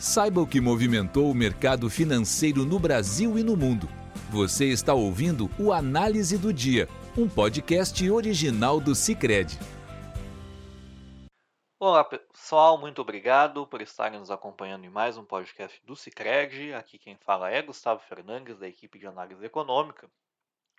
Saiba o que movimentou o mercado financeiro no Brasil e no mundo. Você está ouvindo o Análise do Dia, um podcast original do Cicred. Olá pessoal, muito obrigado por estarem nos acompanhando em mais um podcast do Cicred. Aqui quem fala é Gustavo Fernandes, da equipe de análise econômica.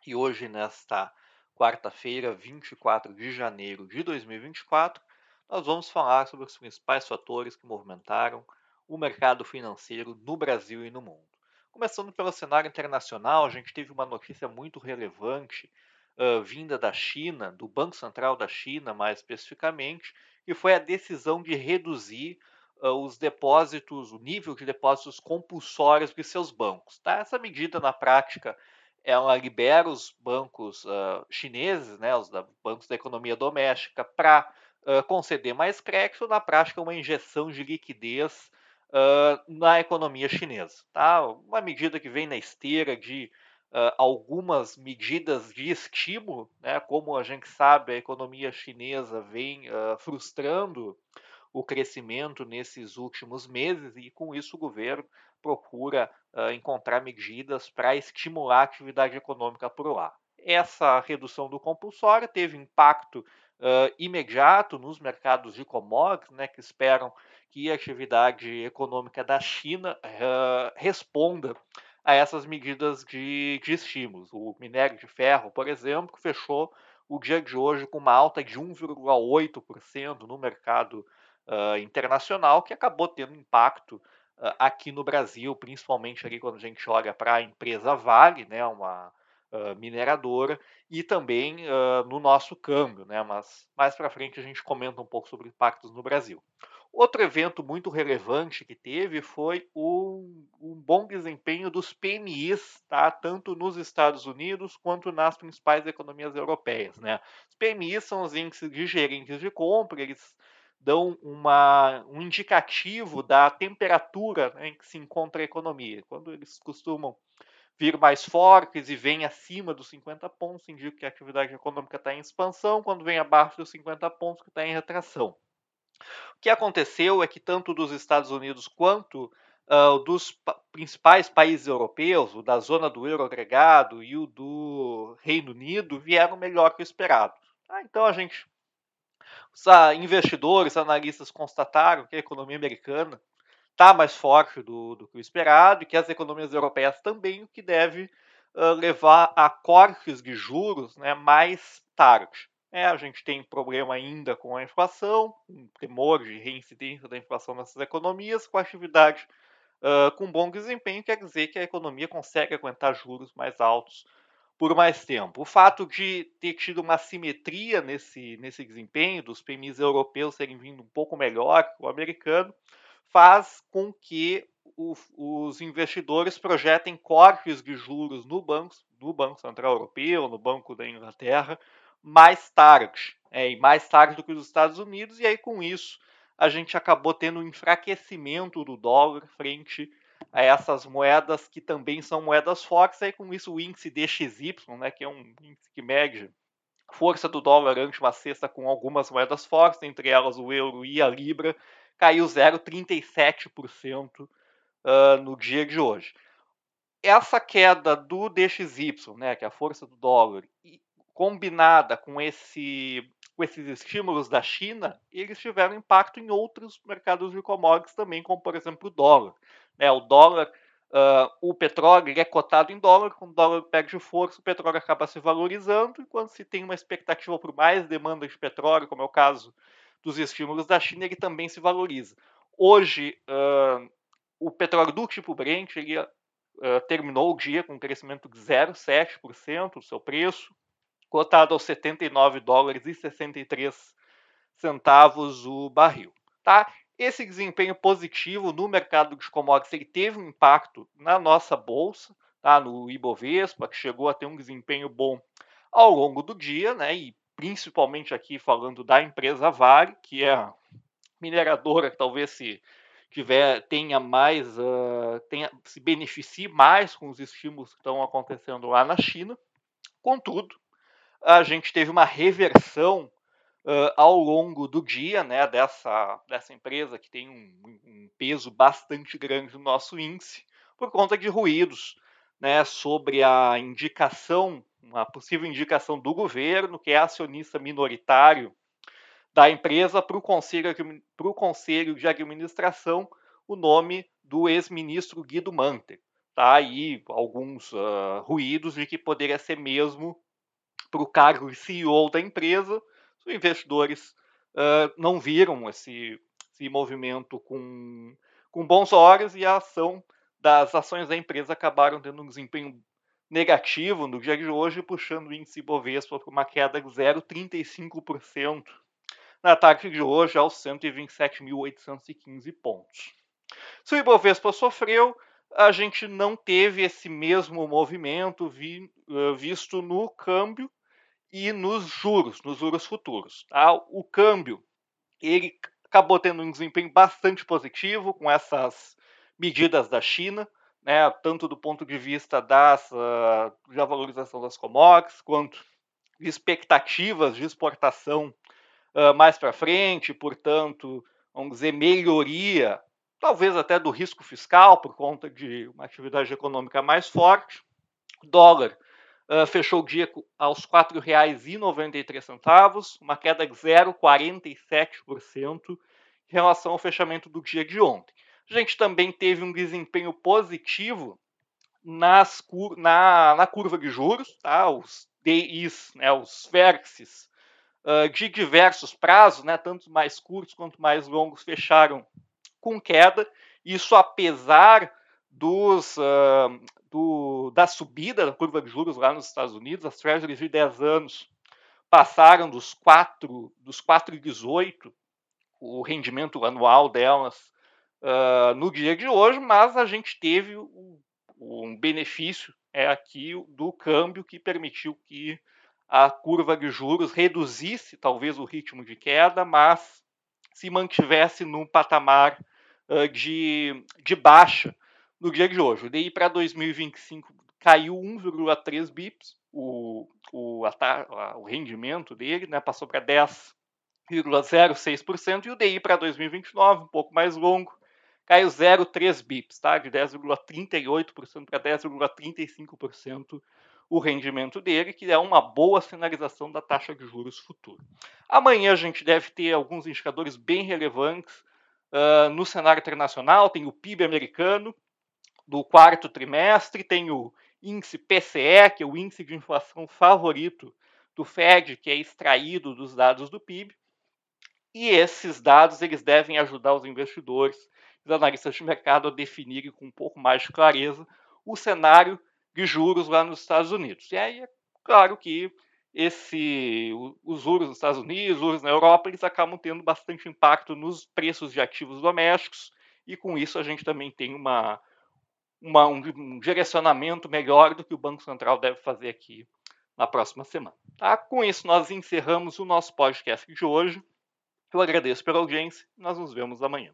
E hoje, nesta quarta-feira, 24 de janeiro de 2024, nós vamos falar sobre os principais fatores que movimentaram o mercado financeiro no Brasil e no mundo. Começando pelo cenário internacional, a gente teve uma notícia muito relevante uh, vinda da China, do Banco Central da China, mais especificamente, que foi a decisão de reduzir uh, os depósitos, o nível de depósitos compulsórios de seus bancos. Tá? Essa medida, na prática, ela libera os bancos uh, chineses, né, os da, bancos da economia doméstica, para conceder mais crédito, na prática, uma injeção de liquidez uh, na economia chinesa. Tá? Uma medida que vem na esteira de uh, algumas medidas de estímulo, né? como a gente sabe, a economia chinesa vem uh, frustrando o crescimento nesses últimos meses e com isso o governo procura encontrar medidas para estimular a atividade econômica por lá. Essa redução do compulsório teve impacto uh, imediato nos mercados de commodities, né, que esperam que a atividade econômica da China uh, responda a essas medidas de, de estímulos. O minério de ferro, por exemplo, fechou o dia de hoje com uma alta de 1,8% no mercado uh, internacional, que acabou tendo impacto aqui no Brasil, principalmente ali quando a gente olha para a empresa Vale, né, uma uh, mineradora, e também no nosso câmbio, né, mas mais para frente a gente comenta um pouco sobre impactos no Brasil. Outro evento muito relevante que teve foi um, um, bom desempenho dos PMIs, tá? tanto nos Estados Unidos quanto nas principais economias europeias. Né? Os PMIs são os índices de gerentes de compra, eles dão uma, um indicativo da temperatura né, em que se encontra a economia. Quando eles costumam vir mais fortes e vêm acima dos 50 pontos, indica que a atividade econômica está em expansão, quando vem abaixo dos 50 pontos, que está em retração. O que aconteceu é que tanto dos Estados Unidos quanto uh, dos pa principais países europeus, o da zona do euro agregado e o do Reino Unido, vieram melhor que o esperado. Ah, então a gente, os uh, investidores, analistas constataram que a economia americana está mais forte do, do, que o esperado e que as economias europeias também, o que deve uh, levar a cortes de juros né, mais tarde. É, a gente tem problema ainda com a inflação, um temor de reincidência da inflação nessas economias, com atividade uh, com bom desempenho, quer dizer que a economia consegue aguentar juros mais altos por mais tempo. O fato de ter tido uma simetria nesse, nesse desempenho, dos PMIs europeus serem vindo um pouco melhor que o americano, faz com que o, os investidores projetem cortes de juros no banco, no Banco Central Europeu, no Banco da Inglaterra, mais tarde, é, mais tarde do que os Estados Unidos, e aí com isso a gente acabou tendo um enfraquecimento do dólar frente a essas moedas que também são moedas fortes, aí com isso o índice DXY, né, que é um índice que mede força do dólar ante uma cesta com algumas moedas fortes, entre elas o euro e a libra, caiu 0,37% uh, no dia de hoje. Essa queda do DXY, né, que é a força do dólar, combinada com, esse, com esses estímulos da China, eles tiveram impacto em outros mercados de commodities também, como por exemplo o dólar. Né? O dólar, uh, o petróleo é cotado em dólar, quando o dólar perde força, o petróleo acaba se valorizando, e quando se tem uma expectativa por mais demanda de petróleo, como é o caso dos estímulos da China, ele também se valoriza. Hoje, uh, o petróleo do tipo Brent ele, uh, terminou o dia com um crescimento de 0,7% do seu preço, cotado aos 79 dólares e 63 centavos o barril. Tá? Esse desempenho positivo no mercado de commodities ele teve um impacto na nossa bolsa, tá? no Ibovespa, que chegou a ter um desempenho bom ao longo do dia, né? e principalmente aqui falando da empresa Vale, que é a mineradora que talvez se tiver tenha mais uh, tenha, se beneficie mais com os estímulos que estão acontecendo lá na China. Contudo, a gente teve uma reversão uh, ao longo do dia, né, dessa, dessa empresa que tem um, um, peso bastante grande no nosso índice, por conta de ruídos né, sobre a indicação, uma possível indicação do governo, que é acionista minoritário da empresa, para o conselho, conselho de administração o nome do ex-ministro Guido Manter. Tá aí alguns uh, ruídos de que poderia ser mesmo para o cargo de CEO da empresa, os investidores uh, não viram esse, esse movimento com, com bons olhos e a ação das ações da empresa acabaram tendo um desempenho negativo no dia de hoje, puxando o índice Bovespa para uma queda de 0,35% na tarde de hoje aos 127.815 pontos. Se o Ibovespa sofreu, a gente não teve esse mesmo movimento vi, uh, visto no câmbio e nos juros, nos juros futuros. Tá? O câmbio ele acabou tendo um desempenho bastante positivo com essas medidas da China, né, tanto do ponto de vista das, uh, da valorização das commodities, quanto de expectativas de exportação uh, mais para frente, portanto, vamos dizer, melhoria, talvez até do risco fiscal, por conta de uma atividade econômica mais forte. O dólar uh, fechou o dia aos R$ 4,93, uma queda de 0,47% em relação ao fechamento do dia de ontem. A gente também teve um desempenho positivo nas, na, na curva de juros, tá? os DIs, né, os vértices uh, de diversos prazos, né, tanto mais curtos quanto mais longos, fecharam com queda. Isso apesar dos, uh, do, da subida da curva de juros lá nos Estados Unidos, as treasuries de 10 anos passaram dos 4, dos 4,18, o rendimento anual delas uh, no dia de hoje, mas a gente teve um, um benefício é aqui do câmbio que permitiu que a curva de juros reduzisse talvez o ritmo de queda, mas se mantivesse num patamar uh, de, de baixa no dia de hoje. O DI para 2025 caiu 1,3 bips, o, o, o rendimento dele né, passou para 10,06%, e o DI para 2029, um pouco mais longo, caiu 0,3 bips, tá? de 10,38% para 10,35% o rendimento dele, que é uma boa sinalização da taxa de juros futura. Amanhã a gente deve ter alguns indicadores bem relevantes uh, no cenário internacional, tem o PIB americano do quarto trimestre, tem o índice PCE, que é o índice de inflação favorito do Fed, que é extraído dos dados do PIB, e esses dados eles devem ajudar os investidores os analistas de mercado a definirem com um pouco mais de clareza o cenário de juros lá nos Estados Unidos. E aí é claro que esse, os juros nos Estados Unidos, os juros na Europa, eles acabam tendo bastante impacto nos preços de ativos domésticos, e com isso a gente também tem uma, uma, um, direcionamento melhor do que o Banco Central deve fazer aqui na próxima semana. Tá? Com isso, nós encerramos o nosso podcast de hoje. Eu agradeço pela audiência nós nos vemos amanhã.